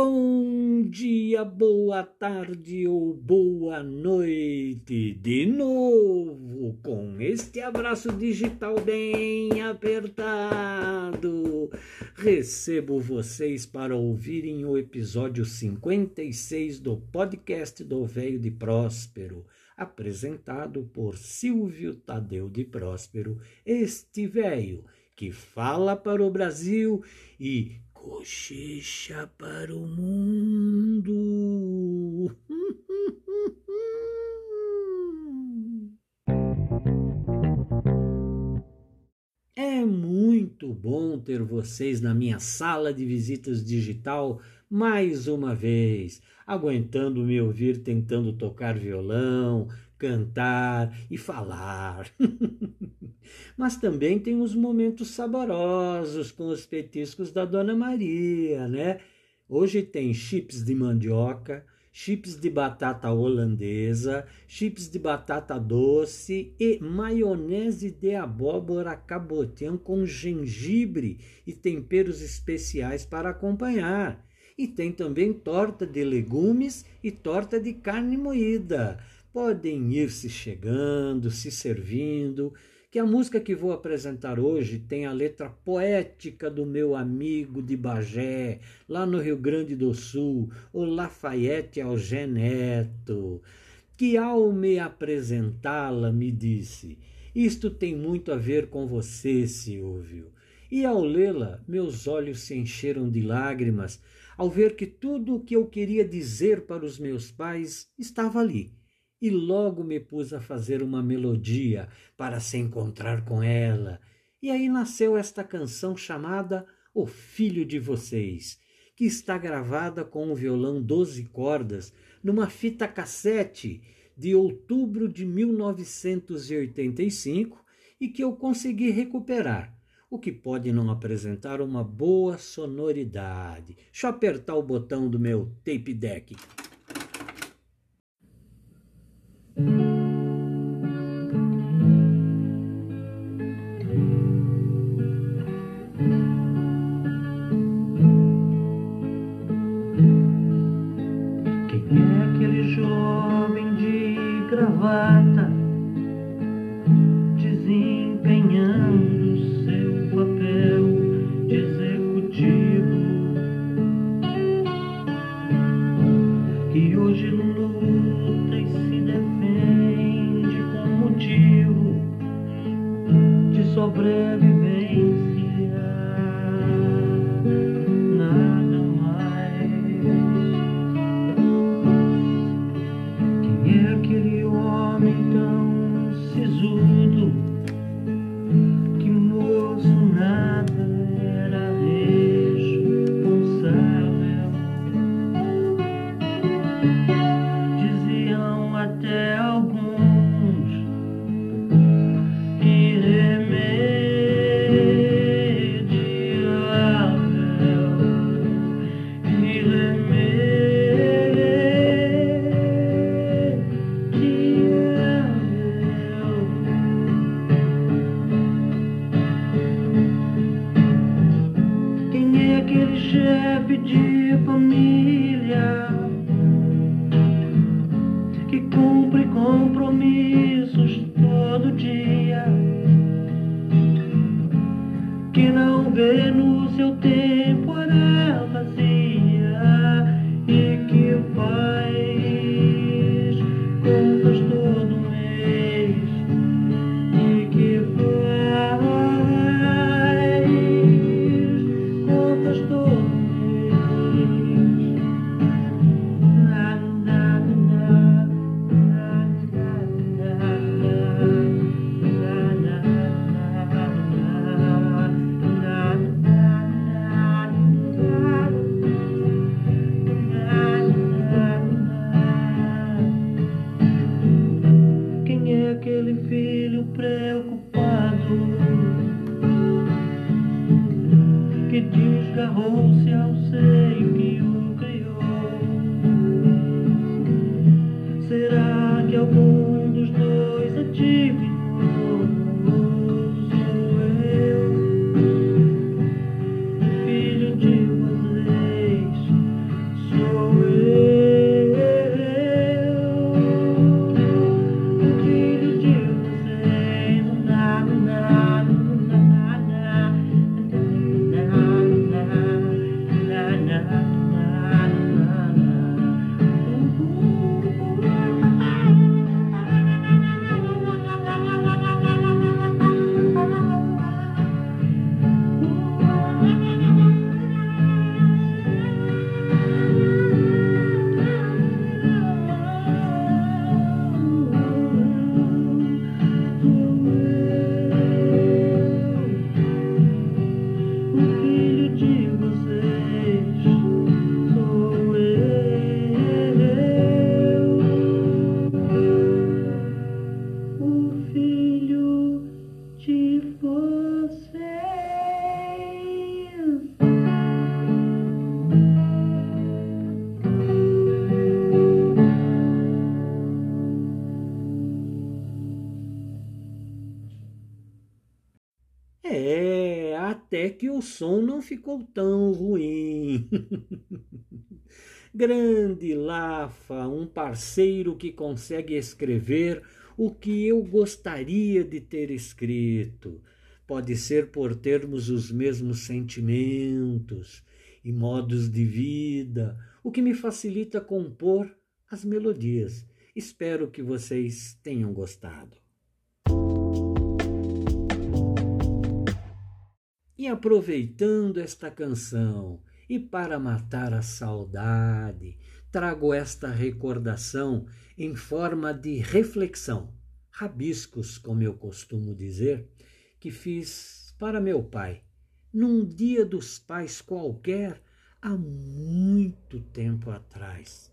Bom dia, boa tarde ou boa noite, de novo com este abraço digital bem apertado. Recebo vocês para ouvirem o episódio 56 do podcast do Velho de Próspero, apresentado por Silvio Tadeu de Próspero, este velho que fala para o Brasil e cochicha para o mundo. É muito bom ter vocês na minha sala de visitas digital mais uma vez, aguentando me ouvir tentando tocar violão, cantar e falar. Mas também tem os momentos saborosos com os petiscos da Dona Maria, né? Hoje tem chips de mandioca, chips de batata holandesa, chips de batata doce e maionese de abóbora cabotiã com gengibre e temperos especiais para acompanhar. E tem também torta de legumes e torta de carne moída. Podem ir se chegando, se servindo, que a música que vou apresentar hoje tem a letra poética do meu amigo de Bagé, lá no Rio Grande do Sul, o Lafayette Algeneto, que ao me apresentá-la me disse: Isto tem muito a ver com você, Silvio. E ao lê-la, meus olhos se encheram de lágrimas ao ver que tudo o que eu queria dizer para os meus pais estava ali e logo me pus a fazer uma melodia para se encontrar com ela. E aí nasceu esta canção chamada O Filho de Vocês, que está gravada com um violão 12 cordas numa fita cassete de outubro de 1985 e que eu consegui recuperar, o que pode não apresentar uma boa sonoridade. Deixa eu apertar o botão do meu tape deck. é aquele homem tão sisudo? que é algum dos dois atira. É, até que o som não ficou tão ruim. Grande Lafa, um parceiro que consegue escrever o que eu gostaria de ter escrito. Pode ser por termos os mesmos sentimentos e modos de vida, o que me facilita compor as melodias. Espero que vocês tenham gostado. E aproveitando esta canção e para matar a saudade, trago esta recordação em forma de reflexão, rabiscos, como eu costumo dizer, que fiz para meu pai, num dia dos pais qualquer, há muito tempo atrás.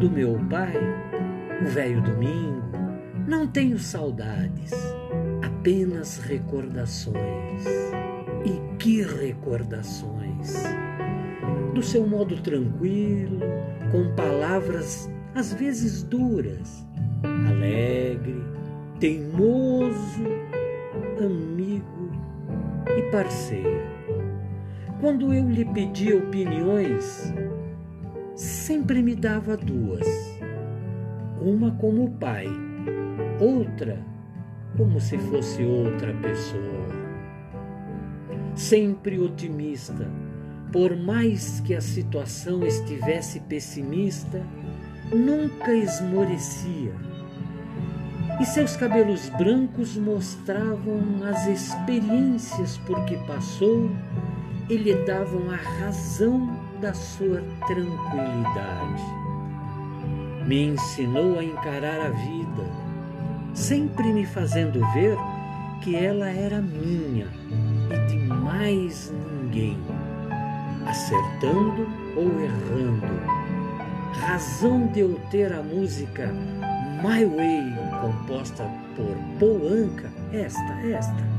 Do meu pai, o velho domingo, não tenho saudades, apenas recordações. E que recordações! Do seu modo tranquilo, com palavras às vezes duras, alegre, teimoso, amigo e parceiro. Quando eu lhe pedi opiniões, sempre me dava duas. Uma como pai, outra como se fosse outra pessoa. Sempre otimista, por mais que a situação estivesse pessimista, nunca esmorecia. E seus cabelos brancos mostravam as experiências por que passou e lhe davam a razão da sua tranquilidade. Me ensinou a encarar a vida, sempre me fazendo ver que ela era minha e de mais ninguém, acertando ou errando. Razão de eu ter a música My Way, composta por Paul Anka, esta, esta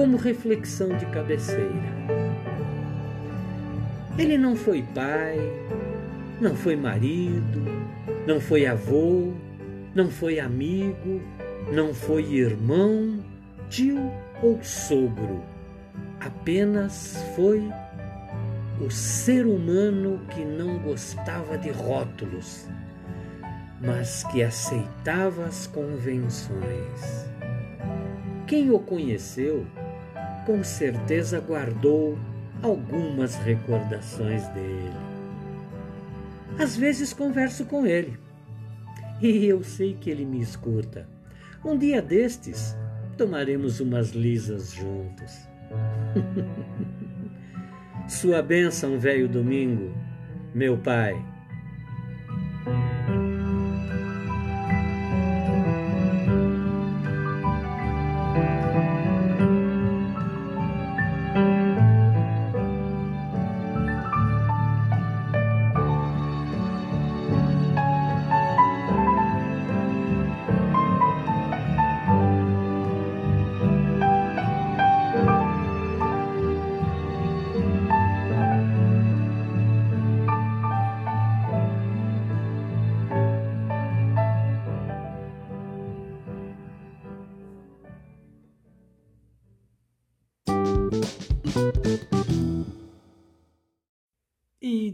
como reflexão de cabeceira. Ele não foi pai, não foi marido, não foi avô, não foi amigo, não foi irmão, tio ou sogro. Apenas foi o ser humano que não gostava de rótulos mas que aceitava as convenções. Quem o conheceu, com certeza guardou algumas recordações dele. Às vezes converso com ele e eu sei que ele me escuta. Um dia destes, tomaremos umas lisas juntos. Sua bênção, velho domingo, meu pai.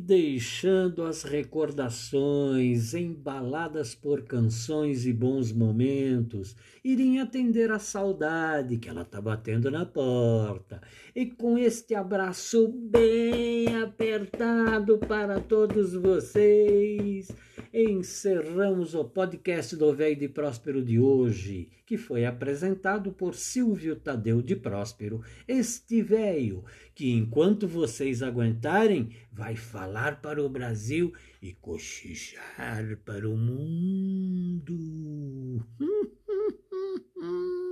Deixando as recordações embaladas por canções e bons momentos irem atender a saudade que ela está batendo na porta. E com este abraço bem apertado para todos vocês, encerramos o podcast do Velho de Próspero de hoje, que foi apresentado por Silvio Tadeu de Próspero, este véio que, enquanto vocês aguentarem, vai falar para o Brasil e cochichar para o mundo.